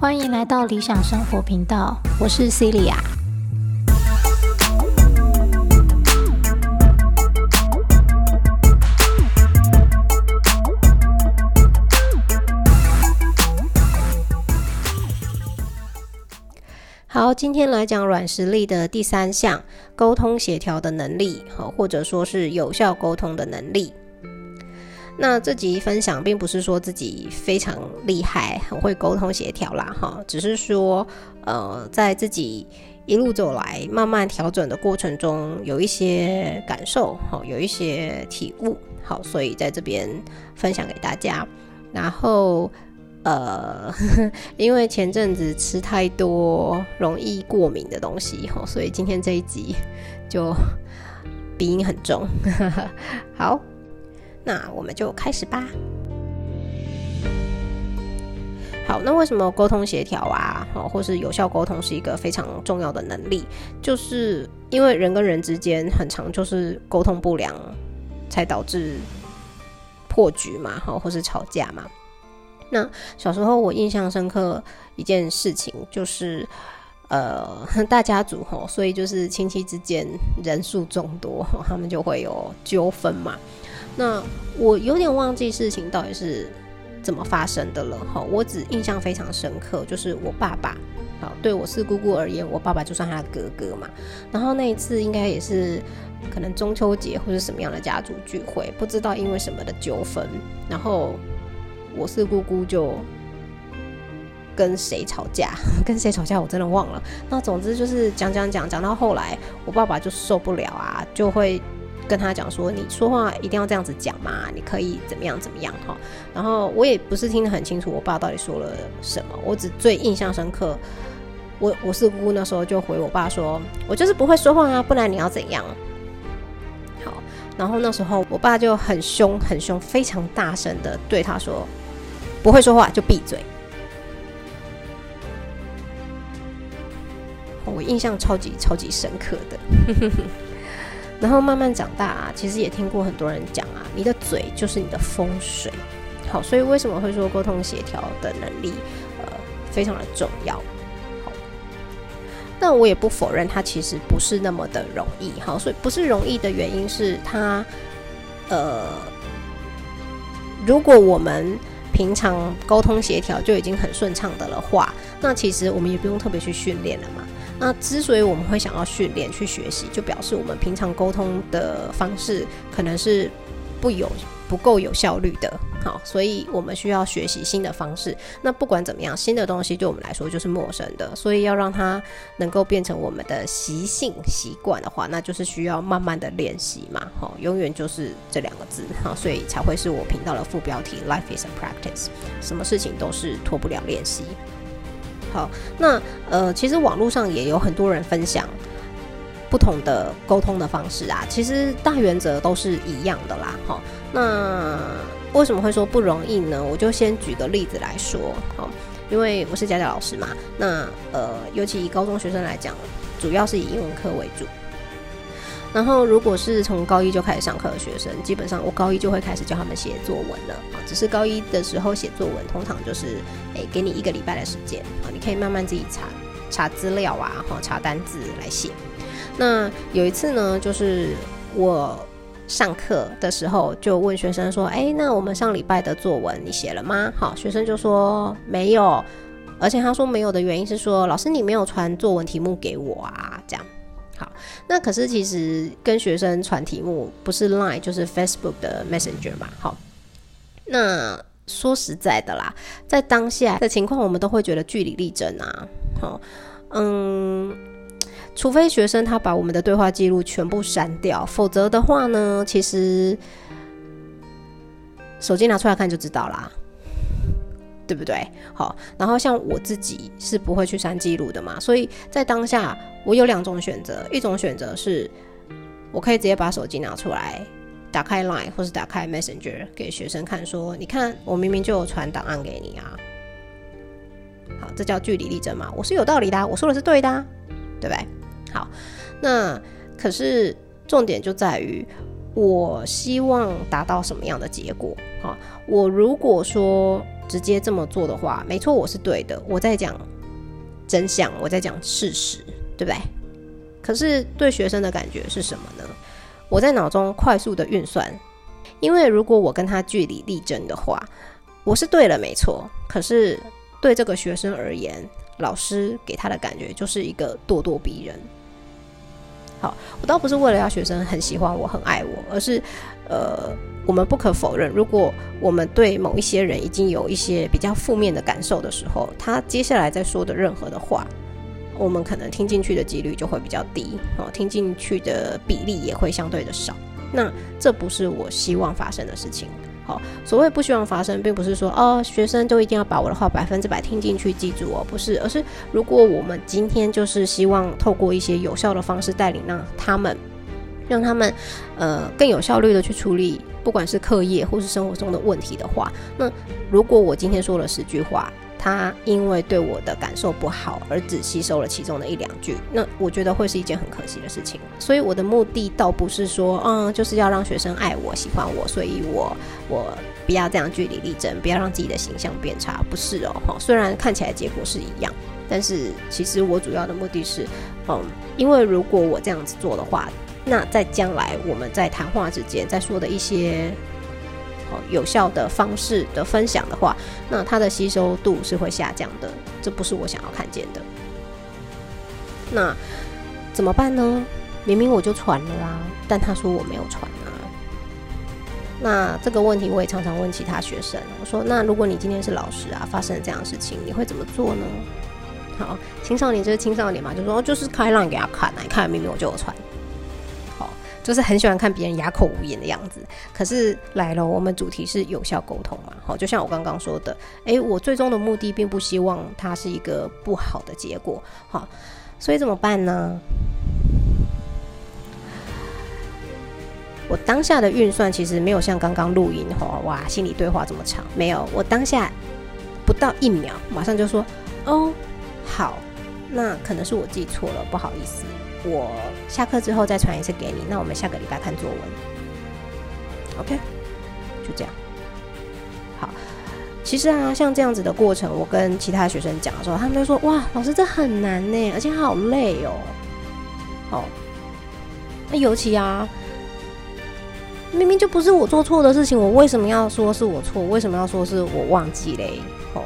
欢迎来到理想生活频道，我是 Celia。今天来讲软实力的第三项，沟通协调的能力，好，或者说是有效沟通的能力。那这集分享并不是说自己非常厉害，很会沟通协调啦，哈，只是说，呃，在自己一路走来慢慢调整的过程中，有一些感受，好，有一些体悟，好，所以在这边分享给大家。然后，呃，因为前阵子吃太多容易过敏的东西，哈，所以今天这一集就鼻音很重，好。那我们就开始吧。好，那为什么沟通协调啊，哦，或是有效沟通是一个非常重要的能力？就是因为人跟人之间很常就是沟通不良，才导致破局嘛，哈，或是吵架嘛。那小时候我印象深刻一件事情，就是呃大家族吼，所以就是亲戚之间人数众多，他们就会有纠纷嘛。那我有点忘记事情到底是怎么发生的了哈，我只印象非常深刻，就是我爸爸，好，对我四姑姑而言，我爸爸就算他的哥哥嘛。然后那一次应该也是可能中秋节或者什么样的家族聚会，不知道因为什么的纠纷，然后我四姑姑就跟谁吵架，跟谁吵架我真的忘了。那总之就是讲讲讲讲到后来，我爸爸就受不了啊，就会。跟他讲说，你说话一定要这样子讲嘛？你可以怎么样怎么样哈？然后我也不是听得很清楚，我爸到底说了什么。我只最印象深刻，我我四姑那时候就回我爸说，我就是不会说话啊，不然你要怎样？好，然后那时候我爸就很凶很凶，非常大声的对他说，不会说话就闭嘴。我印象超级超级深刻的。然后慢慢长大啊，其实也听过很多人讲啊，你的嘴就是你的风水。好，所以为什么会说沟通协调的能力，呃，非常的重要。好，但我也不否认它其实不是那么的容易。好，所以不是容易的原因是它，呃，如果我们平常沟通协调就已经很顺畅的了话，那其实我们也不用特别去训练了嘛。那之所以我们会想要训练去学习，就表示我们平常沟通的方式可能是不有不够有效率的，好，所以我们需要学习新的方式。那不管怎么样，新的东西对我们来说就是陌生的，所以要让它能够变成我们的习性习惯的话，那就是需要慢慢的练习嘛，好，永远就是这两个字，好，所以才会是我频道的副标题：Life is a practice，什么事情都是脱不了练习。好，那呃，其实网络上也有很多人分享不同的沟通的方式啊，其实大原则都是一样的啦。好，那为什么会说不容易呢？我就先举个例子来说，好，因为我是家教老师嘛，那呃，尤其以高中学生来讲，主要是以英文课为主。然后，如果是从高一就开始上课的学生，基本上我高一就会开始教他们写作文了啊。只是高一的时候写作文，通常就是诶，给你一个礼拜的时间啊，你可以慢慢自己查查资料啊，哈，查单字来写。那有一次呢，就是我上课的时候就问学生说：“哎，那我们上礼拜的作文你写了吗？”好，学生就说没有，而且他说没有的原因是说老师你没有传作文题目给我啊，这样。好，那可是其实跟学生传题目不是 Line 就是 Facebook 的 Messenger 嘛。好，那说实在的啦，在当下的情况，我们都会觉得据理力争啊。好，嗯，除非学生他把我们的对话记录全部删掉，否则的话呢，其实手机拿出来看就知道啦。对不对？好，然后像我自己是不会去删记录的嘛，所以在当下我有两种选择，一种选择是我可以直接把手机拿出来，打开 Line 或是打开 Messenger 给学生看，说你看我明明就有传档案给你啊。好，这叫据理力争嘛，我是有道理的，我说的是对的，对不对？好，那可是重点就在于我希望达到什么样的结果？好，我如果说直接这么做的话，没错，我是对的，我在讲真相，我在讲事实，对不对？可是对学生的感觉是什么呢？我在脑中快速的运算，因为如果我跟他据理力争的话，我是对了，没错。可是对这个学生而言，老师给他的感觉就是一个咄咄逼人。我倒不是为了要学生很喜欢我、很爱我，而是，呃，我们不可否认，如果我们对某一些人已经有一些比较负面的感受的时候，他接下来在说的任何的话，我们可能听进去的几率就会比较低，哦，听进去的比例也会相对的少。那这不是我希望发生的事情。好，所谓不希望发生，并不是说哦，学生都一定要把我的话百分之百听进去记住哦，不是，而是如果我们今天就是希望透过一些有效的方式带领让他们，让他们呃更有效率的去处理，不管是课业或是生活中的问题的话，那如果我今天说了十句话。他因为对我的感受不好而只吸收了其中的一两句，那我觉得会是一件很可惜的事情。所以我的目的倒不是说，嗯，就是要让学生爱我、喜欢我，所以我我不要这样据理力争，不要让自己的形象变差，不是哦。哈，虽然看起来结果是一样，但是其实我主要的目的是，嗯，因为如果我这样子做的话，那在将来我们在谈话之间在说的一些。有效的方式的分享的话，那它的吸收度是会下降的，这不是我想要看见的。那怎么办呢？明明我就传了啦，但他说我没有传啊。那这个问题我也常常问其他学生，我说：那如果你今天是老师啊，发生了这样的事情，你会怎么做呢？好，青少年就是青少年嘛，就说就是开朗给他看，你看明明我就有传。就是很喜欢看别人哑口无言的样子，可是来了，我们主题是有效沟通嘛，好，就像我刚刚说的，诶，我最终的目的并不希望它是一个不好的结果，好，所以怎么办呢？我当下的运算其实没有像刚刚录音哈，哇，心理对话这么长，没有，我当下不到一秒，马上就说，哦，好，那可能是我记错了，不好意思。我下课之后再传一次给你，那我们下个礼拜看作文，OK，就这样。好，其实啊，像这样子的过程，我跟其他学生讲的时候，他们都说：“哇，老师这很难呢，而且好累哦。”好，那尤其啊，明明就不是我做错的事情，我为什么要说是我错？为什么要说是我忘记嘞？哦，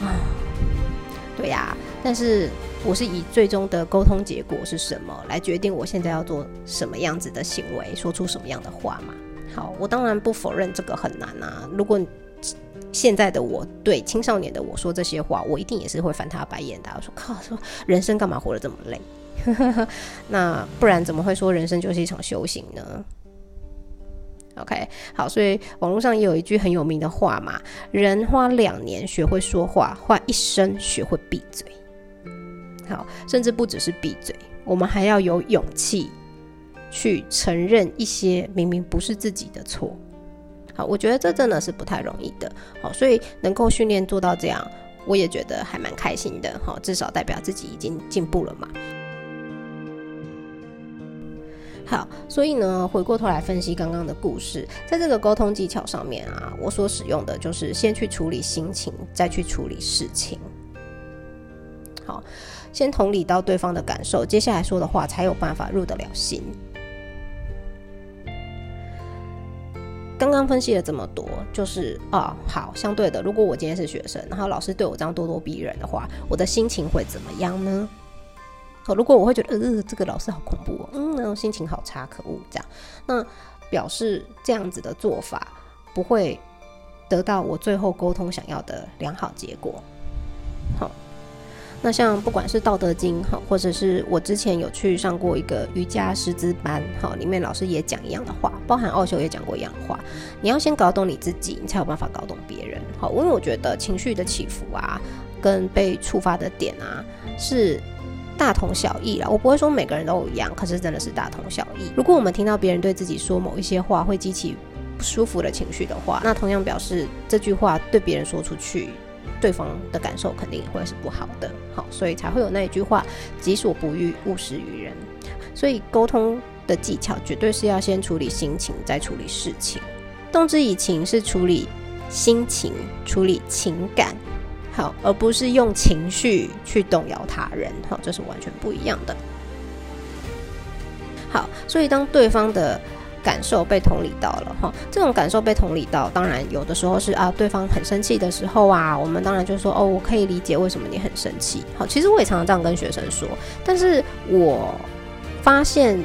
啊，对呀，但是。我是以最终的沟通结果是什么来决定我现在要做什么样子的行为，说出什么样的话嘛？好，我当然不否认这个很难啊。如果现在的我对青少年的我说这些话，我一定也是会翻他白眼的。我说靠，说人生干嘛活得这么累？那不然怎么会说人生就是一场修行呢？OK，好，所以网络上也有一句很有名的话嘛：人花两年学会说话，花一生学会闭嘴。好，甚至不只是闭嘴，我们还要有勇气去承认一些明明不是自己的错。好，我觉得这真的是不太容易的。好，所以能够训练做到这样，我也觉得还蛮开心的。好，至少代表自己已经进步了嘛。好，所以呢，回过头来分析刚刚的故事，在这个沟通技巧上面啊，我所使用的就是先去处理心情，再去处理事情。好。先同理到对方的感受，接下来说的话才有办法入得了心。刚刚分析了这么多，就是啊，好，相对的，如果我今天是学生，然后老师对我这样咄咄逼人的话，我的心情会怎么样呢？哦，如果我会觉得，呃，这个老师好恐怖哦，嗯，那种心情好差，可恶，这样，那表示这样子的做法不会得到我最后沟通想要的良好结果。好。那像不管是《道德经》哈，或者是我之前有去上过一个瑜伽师资班哈，里面老师也讲一样的话，包含奥修也讲过一样的话。你要先搞懂你自己，你才有办法搞懂别人。好，因为我觉得情绪的起伏啊，跟被触发的点啊，是大同小异啦。我不会说每个人都一样，可是真的是大同小异。如果我们听到别人对自己说某一些话会激起不舒服的情绪的话，那同样表示这句话对别人说出去。对方的感受肯定也会是不好的，好，所以才会有那一句话“己所不欲，勿施于人”。所以沟通的技巧绝对是要先处理心情，再处理事情。动之以情是处理心情、处理情感，好，而不是用情绪去动摇他人，好，这是完全不一样的。好，所以当对方的感受被同理到了，哈，这种感受被同理到，当然有的时候是啊，对方很生气的时候啊，我们当然就说哦，我可以理解为什么你很生气。好，其实我也常常这样跟学生说，但是我发现。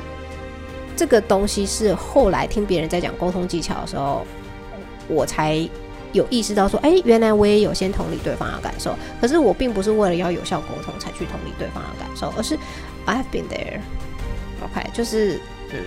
这个东西是后来听别人在讲沟通技巧的时候，我才有意识到说，哎，原来我也有先同理对方的感受。可是我并不是为了要有效沟通才去同理对方的感受，而是 I've been there，OK，就是嗯，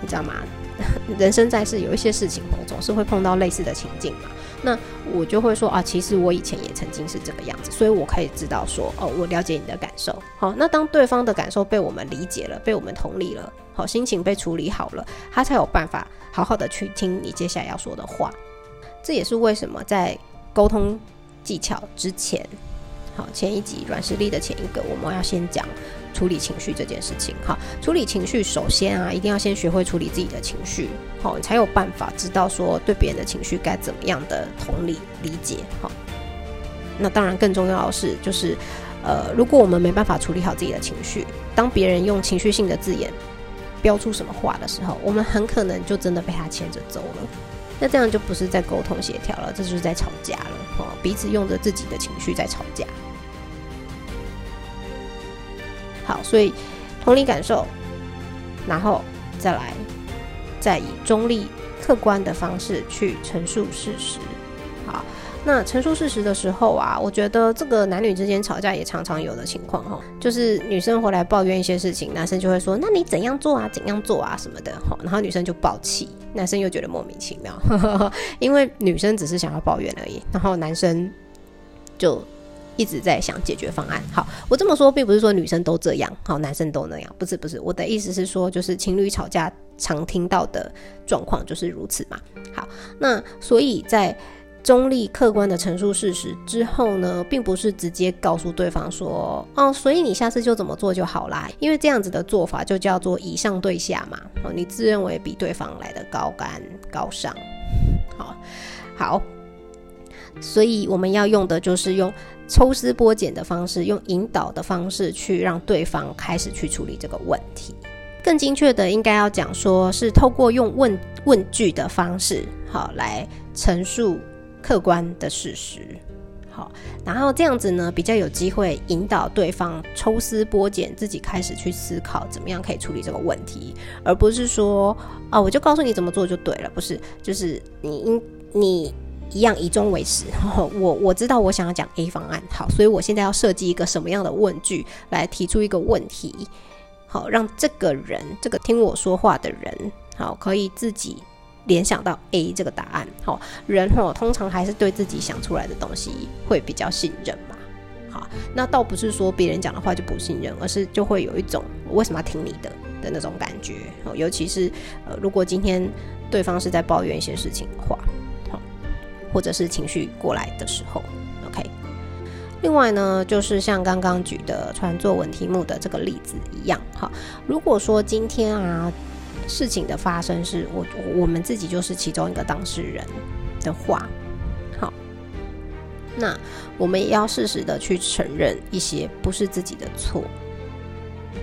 你知道吗？人生在世，有一些事情我总是会碰到类似的情境嘛。那我就会说啊，其实我以前也曾经是这个样子，所以我可以知道说，哦，我了解你的感受。好，那当对方的感受被我们理解了，被我们同理了，好，心情被处理好了，他才有办法好好的去听你接下来要说的话。这也是为什么在沟通技巧之前。好，前一集软实力的前一个，我们要先讲处理情绪这件事情。好，处理情绪，首先啊，一定要先学会处理自己的情绪，好，你才有办法知道说对别人的情绪该怎么样的同理理解。好，那当然更重要的是，就是呃，如果我们没办法处理好自己的情绪，当别人用情绪性的字眼标出什么话的时候，我们很可能就真的被他牵着走了。那这样就不是在沟通协调了，这就是在吵架了。哦，彼此用着自己的情绪在吵架。好，所以同理感受，然后再来，再以中立、客观的方式去陈述事实。好。那陈述事实的时候啊，我觉得这个男女之间吵架也常常有的情况哈，就是女生回来抱怨一些事情，男生就会说：“那你怎样做啊？怎样做啊？什么的哈。”然后女生就爆气，男生又觉得莫名其妙，因为女生只是想要抱怨而已，然后男生就一直在想解决方案。好，我这么说并不是说女生都这样，好，男生都那样，不是不是，我的意思是说，就是情侣吵架常听到的状况就是如此嘛。好，那所以在。中立客观的陈述事实之后呢，并不是直接告诉对方说，哦，所以你下次就怎么做就好啦。因为这样子的做法就叫做以上对下嘛。哦，你自认为比对方来的高干高尚，好，好，所以我们要用的就是用抽丝剥茧的方式，用引导的方式去让对方开始去处理这个问题。更精确的，应该要讲说是透过用问问句的方式，好来陈述。客观的事实，好，然后这样子呢，比较有机会引导对方抽丝剥茧，自己开始去思考怎么样可以处理这个问题，而不是说啊，我就告诉你怎么做就对了，不是，就是你应你一样以终为始。我我知道我想要讲 A 方案，好，所以我现在要设计一个什么样的问句来提出一个问题，好，让这个人这个听我说话的人，好，可以自己。联想到 A 这个答案，好人哦通常还是对自己想出来的东西会比较信任嘛，好，那倒不是说别人讲的话就不信任，而是就会有一种我为什么要听你的的那种感觉，哦，尤其是呃如果今天对方是在抱怨一些事情的话，或者是情绪过来的时候，OK，另外呢就是像刚刚举的传作文题目的这个例子一样，哈，如果说今天啊。事情的发生是我我们自己就是其中一个当事人的话，好，那我们也要适时的去承认一些不是自己的错，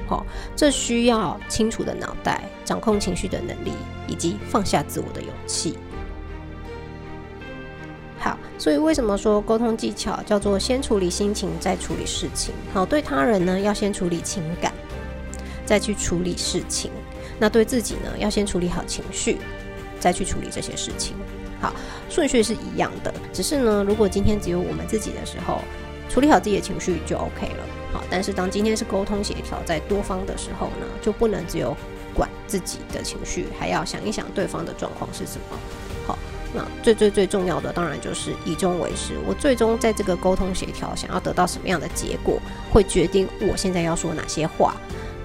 好，这需要清楚的脑袋、掌控情绪的能力以及放下自我的勇气。所以为什么说沟通技巧叫做先处理心情再处理事情？好，对他人呢要先处理情感，再去处理事情。那对自己呢，要先处理好情绪，再去处理这些事情。好，顺序是一样的，只是呢，如果今天只有我们自己的时候，处理好自己的情绪就 OK 了。好，但是当今天是沟通协调在多方的时候呢，就不能只有管自己的情绪，还要想一想对方的状况是什么。那最最最重要的当然就是以终为始，我最终在这个沟通协调想要得到什么样的结果，会决定我现在要说哪些话。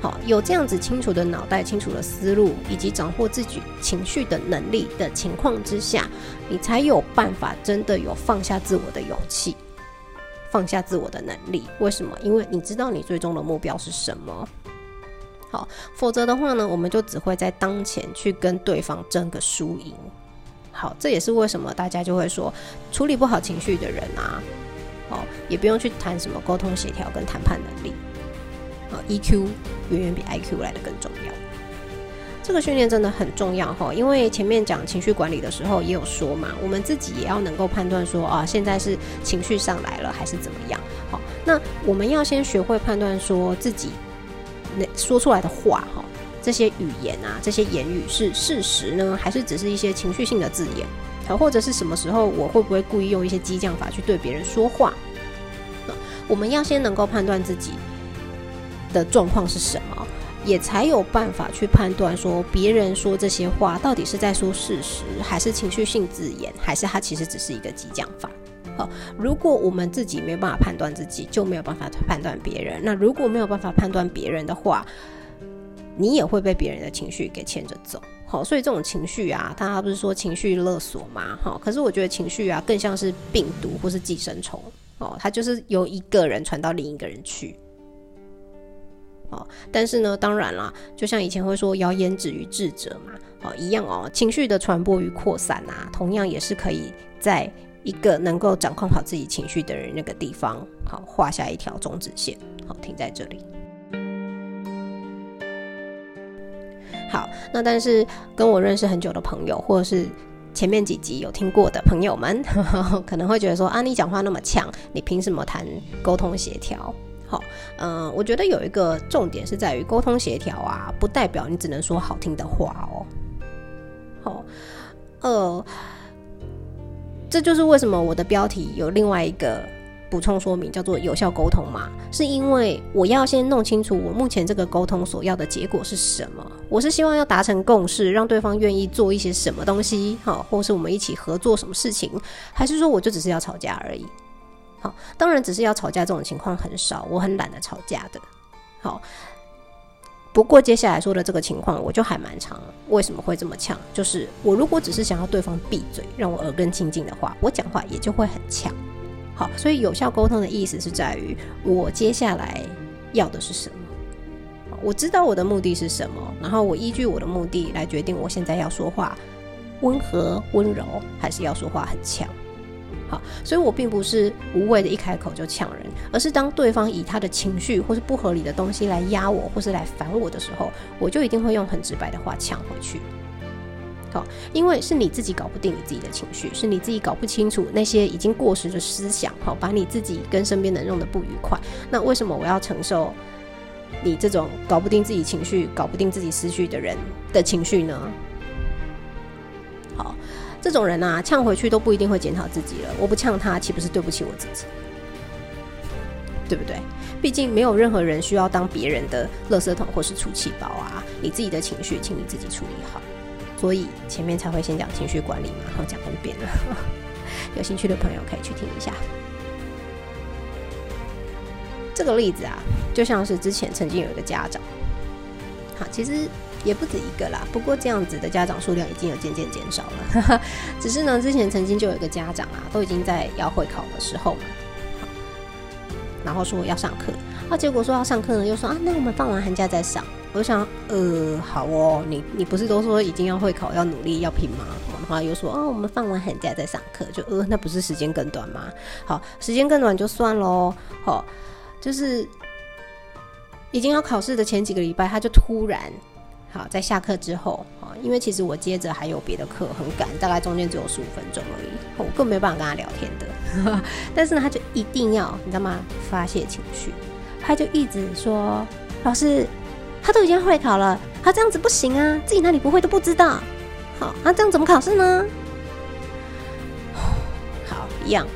好，有这样子清楚的脑袋、清楚的思路，以及掌握自己情绪的能力的情况之下，你才有办法真的有放下自我的勇气，放下自我的能力。为什么？因为你知道你最终的目标是什么。好，否则的话呢，我们就只会在当前去跟对方争个输赢。好，这也是为什么大家就会说，处理不好情绪的人啊，哦，也不用去谈什么沟通协调跟谈判能力，啊，EQ 远远比 IQ 来的更重要。这个训练真的很重要哈，因为前面讲情绪管理的时候也有说嘛，我们自己也要能够判断说啊，现在是情绪上来了还是怎么样。好，那我们要先学会判断说自己那说出来的话哈。这些语言啊，这些言语是事实呢，还是只是一些情绪性的字眼？好，或者是什么时候我会不会故意用一些激将法去对别人说话？那我们要先能够判断自己的状况是什么，也才有办法去判断说别人说这些话到底是在说事实，还是情绪性字眼，还是他其实只是一个激将法？好，如果我们自己没有办法判断自己，就没有办法判断别人。那如果没有办法判断别人的话，你也会被别人的情绪给牵着走，好，所以这种情绪啊，大家不是说情绪勒索吗？好，可是我觉得情绪啊，更像是病毒或是寄生虫，哦，它就是由一个人传到另一个人去，哦，但是呢，当然啦，就像以前会说谣言止于智者嘛，哦，一样哦，情绪的传播与扩散啊，同样也是可以在一个能够掌控好自己情绪的人那个地方，好，画下一条终止线，好，停在这里。好，那但是跟我认识很久的朋友，或者是前面几集有听过的朋友们，可能会觉得说啊，你讲话那么呛，你凭什么谈沟通协调？好，嗯，我觉得有一个重点是在于沟通协调啊，不代表你只能说好听的话哦。好，呃，这就是为什么我的标题有另外一个。补充说明叫做有效沟通嘛，是因为我要先弄清楚我目前这个沟通所要的结果是什么。我是希望要达成共识，让对方愿意做一些什么东西，好，或是我们一起合作什么事情，还是说我就只是要吵架而已？好，当然只是要吵架这种情况很少，我很懒得吵架的。好，不过接下来说的这个情况我就还蛮长。为什么会这么呛？就是我如果只是想要对方闭嘴，让我耳根清净的话，我讲话也就会很呛。好，所以有效沟通的意思是在于我接下来要的是什么，我知道我的目的是什么，然后我依据我的目的来决定我现在要说话温和温柔，还是要说话很呛。好，所以我并不是无谓的一开口就呛人，而是当对方以他的情绪或是不合理的东西来压我，或是来烦我的时候，我就一定会用很直白的话呛回去。好，因为是你自己搞不定你自己的情绪，是你自己搞不清楚那些已经过时的思想，好，把你自己跟身边的人弄得不愉快。那为什么我要承受你这种搞不定自己情绪、搞不定自己思绪的人的情绪呢？好，这种人啊，呛回去都不一定会检讨自己了。我不呛他，岂不是对不起我自己？对不对？毕竟没有任何人需要当别人的垃圾桶或是出气包啊！你自己的情绪，请你自己处理好。所以前面才会先讲情绪管理嘛，然后讲 N 遍了。有兴趣的朋友可以去听一下。这个例子啊，就像是之前曾经有一个家长，好，其实也不止一个啦。不过这样子的家长数量已经有渐渐减少了。只是呢，之前曾经就有一个家长啊，都已经在要会考的时候嘛，然后说要上课，啊，结果说要上课呢，又说啊，那我们放完寒假再上。我想，呃，好哦，你你不是都说已经要会考，要努力，要拼吗？然后又说，哦，我们放完寒假再上课，就呃，那不是时间更短吗？好，时间更短就算喽。好，就是已经要考试的前几个礼拜，他就突然，好，在下课之后，啊，因为其实我接着还有别的课，很赶，大概中间只有十五分钟而已，我更没办法跟他聊天的。但是呢，他就一定要，你知道吗？发泄情绪，他就一直说，老师。他都已经会考了，他这样子不行啊！自己哪里不会都不知道，好，那这样怎么考试呢？好，一样。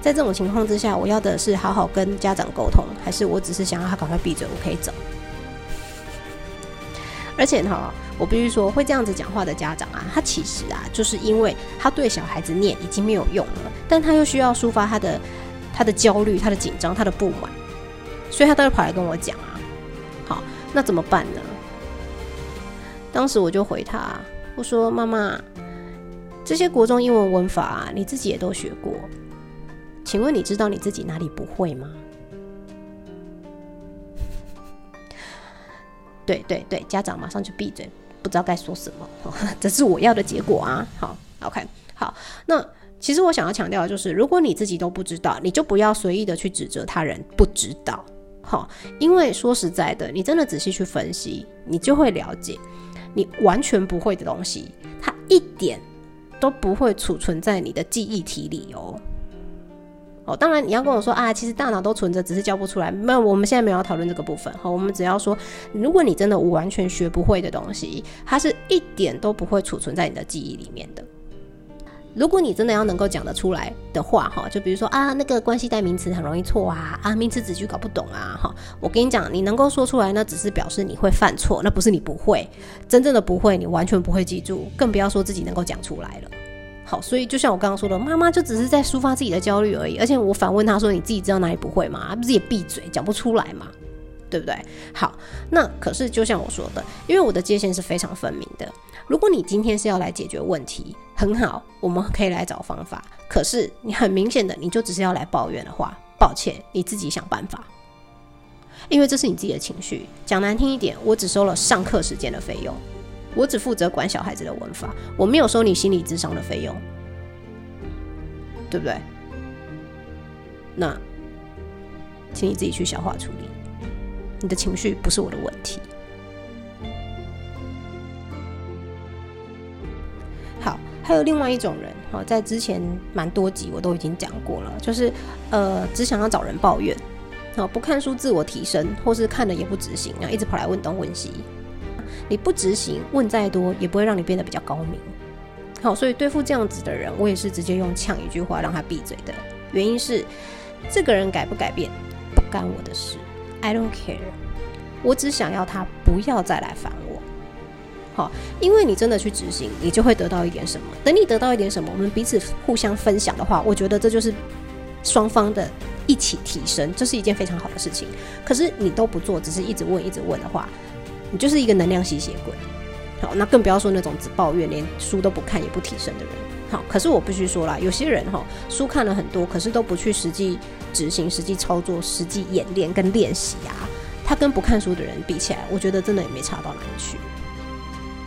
在这种情况之下，我要的是好好跟家长沟通，还是我只是想要他赶快闭嘴，我可以走？而且哈，我必须说，会这样子讲话的家长啊，他其实啊，就是因为他对小孩子念已经没有用了，但他又需要抒发他的他的焦虑、他的紧张、他的不满，所以他都会跑来跟我讲啊。那怎么办呢？当时我就回他，我说：“妈妈，这些国中英文文法你自己也都学过，请问你知道你自己哪里不会吗？”对对对，家长马上就闭嘴，不知道该说什么，这是我要的结果啊。好，OK，好，那其实我想要强调的就是，如果你自己都不知道，你就不要随意的去指责他人不知道，好，因为说实在的，你真的仔细去分析，你就会了解，你完全不会的东西，它一点都不会储存在你的记忆体里哦。哦，当然你要跟我说啊，其实大脑都存着，只是教不出来。那我们现在没有要讨论这个部分。好，我们只要说，如果你真的完全学不会的东西，它是一点都不会储存在你的记忆里面的。如果你真的要能够讲得出来的话，哈，就比如说啊，那个关系代名词很容易错啊，啊，名词子句搞不懂啊，哈，我跟你讲，你能够说出来，那只是表示你会犯错，那不是你不会。真正的不会，你完全不会记住，更不要说自己能够讲出来了。好，所以就像我刚刚说的，妈妈就只是在抒发自己的焦虑而已。而且我反问她说：“你自己知道哪里不会吗？不是也闭嘴，讲不出来嘛，对不对？”好，那可是就像我说的，因为我的界限是非常分明的。如果你今天是要来解决问题，很好，我们可以来找方法。可是你很明显的，你就只是要来抱怨的话，抱歉，你自己想办法，因为这是你自己的情绪。讲难听一点，我只收了上课时间的费用。我只负责管小孩子的文法，我没有收你心理智商的费用，对不对？那，请你自己去消化处理。你的情绪不是我的问题。好，还有另外一种人，哈，在之前蛮多集我都已经讲过了，就是呃，只想要找人抱怨，好，不看书自我提升，或是看了也不执行，然后一直跑来问东问西。你不执行，问再多也不会让你变得比较高明。好，所以对付这样子的人，我也是直接用呛一句话让他闭嘴的。原因是，这个人改不改变不干我的事，I don't care。我只想要他不要再来烦我。好，因为你真的去执行，你就会得到一点什么。等你得到一点什么，我们彼此互相分享的话，我觉得这就是双方的一起提升，这是一件非常好的事情。可是你都不做，只是一直问一直问的话。你就是一个能量吸血鬼，好，那更不要说那种只抱怨、连书都不看也不提升的人。好，可是我必须说啦，有些人哈，书看了很多，可是都不去实际执行、实际操作、实际演练跟练习啊，他跟不看书的人比起来，我觉得真的也没差到哪里去。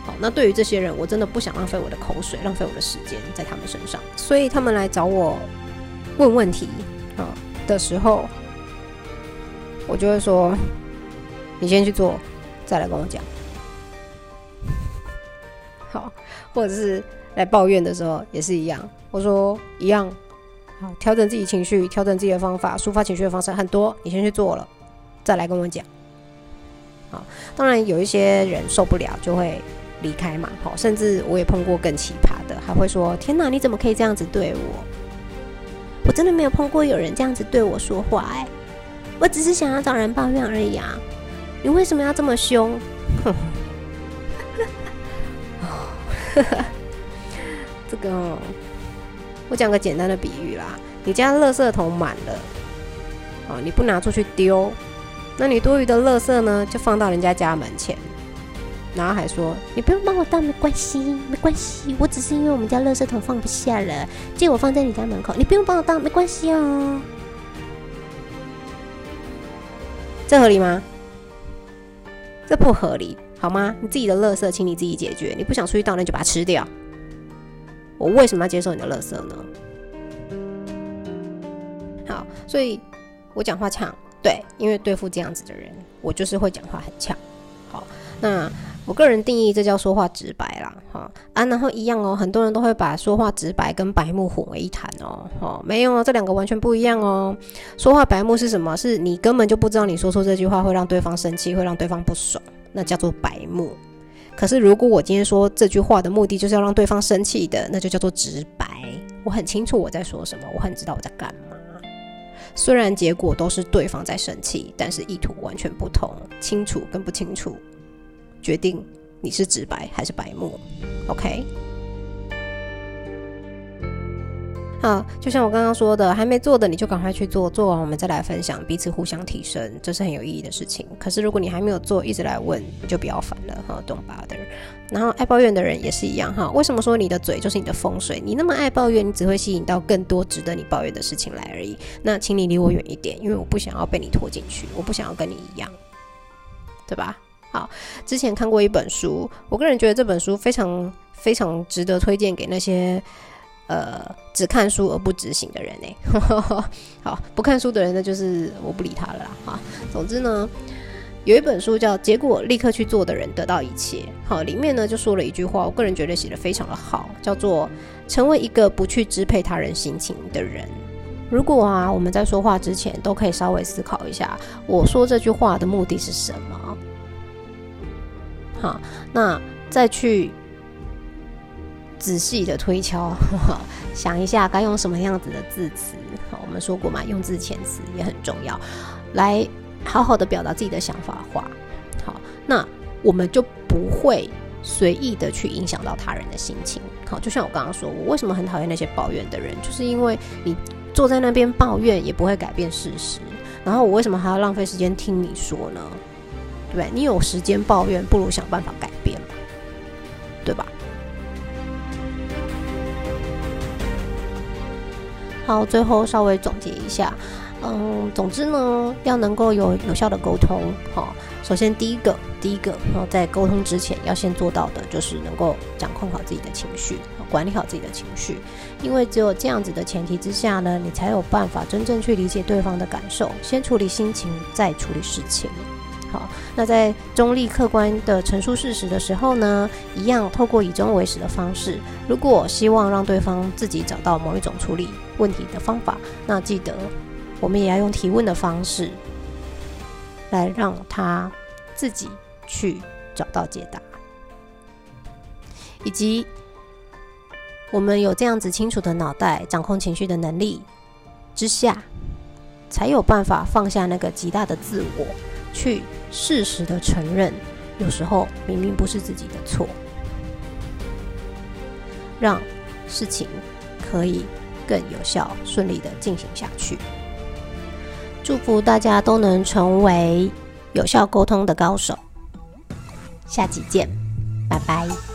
好，那对于这些人，我真的不想浪费我的口水、浪费我的时间在他们身上，所以他们来找我问问题啊的时候，我就会说：“你先去做。”再来跟我讲，好，或者是来抱怨的时候也是一样。我说一样，好，调整自己情绪，调整自己的方法，抒发情绪的方式很多，你先去做了，再来跟我讲。好，当然有一些人受不了就会离开嘛，好，甚至我也碰过更奇葩的，还会说：天哪，你怎么可以这样子对我？我真的没有碰过有人这样子对我说话，哎，我只是想要找人抱怨而已啊。你为什么要这么凶？这个，我讲个简单的比喻啦。你家垃圾桶满了，哦，你不拿出去丢，那你多余的垃圾呢，就放到人家家门前，然后还说你不用帮我倒，没关系，没关系，我只是因为我们家垃圾桶放不下了，借我放在你家门口，你不用帮我倒，没关系哦。这合理吗？这不合理，好吗？你自己的垃圾，请你自己解决。你不想出去倒，那就把它吃掉。我为什么要接受你的垃圾呢？好，所以我讲话呛，对，因为对付这样子的人，我就是会讲话很呛。好，那我个人定义，这叫说话直白啦。哈啊，然后一样哦，很多人都会把说话直白跟白目混为一谈哦。哦，没有哦，这两个完全不一样哦。说话白目是什么？是你根本就不知道你说出这句话会让对方生气，会让对方不爽，那叫做白目。可是如果我今天说这句话的目的就是要让对方生气的，那就叫做直白。我很清楚我在说什么，我很知道我在干嘛。虽然结果都是对方在生气，但是意图完全不同，清楚跟不清楚。决定你是直白还是白目，OK？好，就像我刚刚说的，还没做的你就赶快去做，做完我们再来分享，彼此互相提升，这是很有意义的事情。可是如果你还没有做，一直来问，你就不要烦了哈，Don't bother。然后爱抱怨的人也是一样哈，为什么说你的嘴就是你的风水？你那么爱抱怨，你只会吸引到更多值得你抱怨的事情来而已。那请你离我远一点，因为我不想要被你拖进去，我不想要跟你一样，对吧？好，之前看过一本书，我个人觉得这本书非常非常值得推荐给那些呃只看书而不执行的人呢。好，不看书的人呢，就是我不理他了啦。哈，总之呢，有一本书叫《结果立刻去做的人得到一切》。好，里面呢就说了一句话，我个人觉得写的非常的好，叫做“成为一个不去支配他人心情的人”。如果啊，我们在说话之前都可以稍微思考一下，我说这句话的目的是什么？好，那再去仔细的推敲，想一下该用什么样子的字词。好，我们说过嘛，用字遣词也很重要，来好好的表达自己的想法话。好，那我们就不会随意的去影响到他人的心情。好，就像我刚刚说，我为什么很讨厌那些抱怨的人，就是因为你。坐在那边抱怨也不会改变事实，然后我为什么还要浪费时间听你说呢？对不对？你有时间抱怨，不如想办法改变嘛，对吧？好，最后稍微总结一下，嗯，总之呢，要能够有有效的沟通，好，首先第一个，第一个，然后在沟通之前要先做到的就是能够掌控好自己的情绪。管理好自己的情绪，因为只有这样子的前提之下呢，你才有办法真正去理解对方的感受，先处理心情，再处理事情。好，那在中立客观的陈述事实的时候呢，一样透过以终为始的方式。如果希望让对方自己找到某一种处理问题的方法，那记得我们也要用提问的方式，来让他自己去找到解答，以及。我们有这样子清楚的脑袋，掌控情绪的能力之下，才有办法放下那个极大的自我，去适时的承认，有时候明明不是自己的错，让事情可以更有效、顺利的进行下去。祝福大家都能成为有效沟通的高手。下集见，拜拜。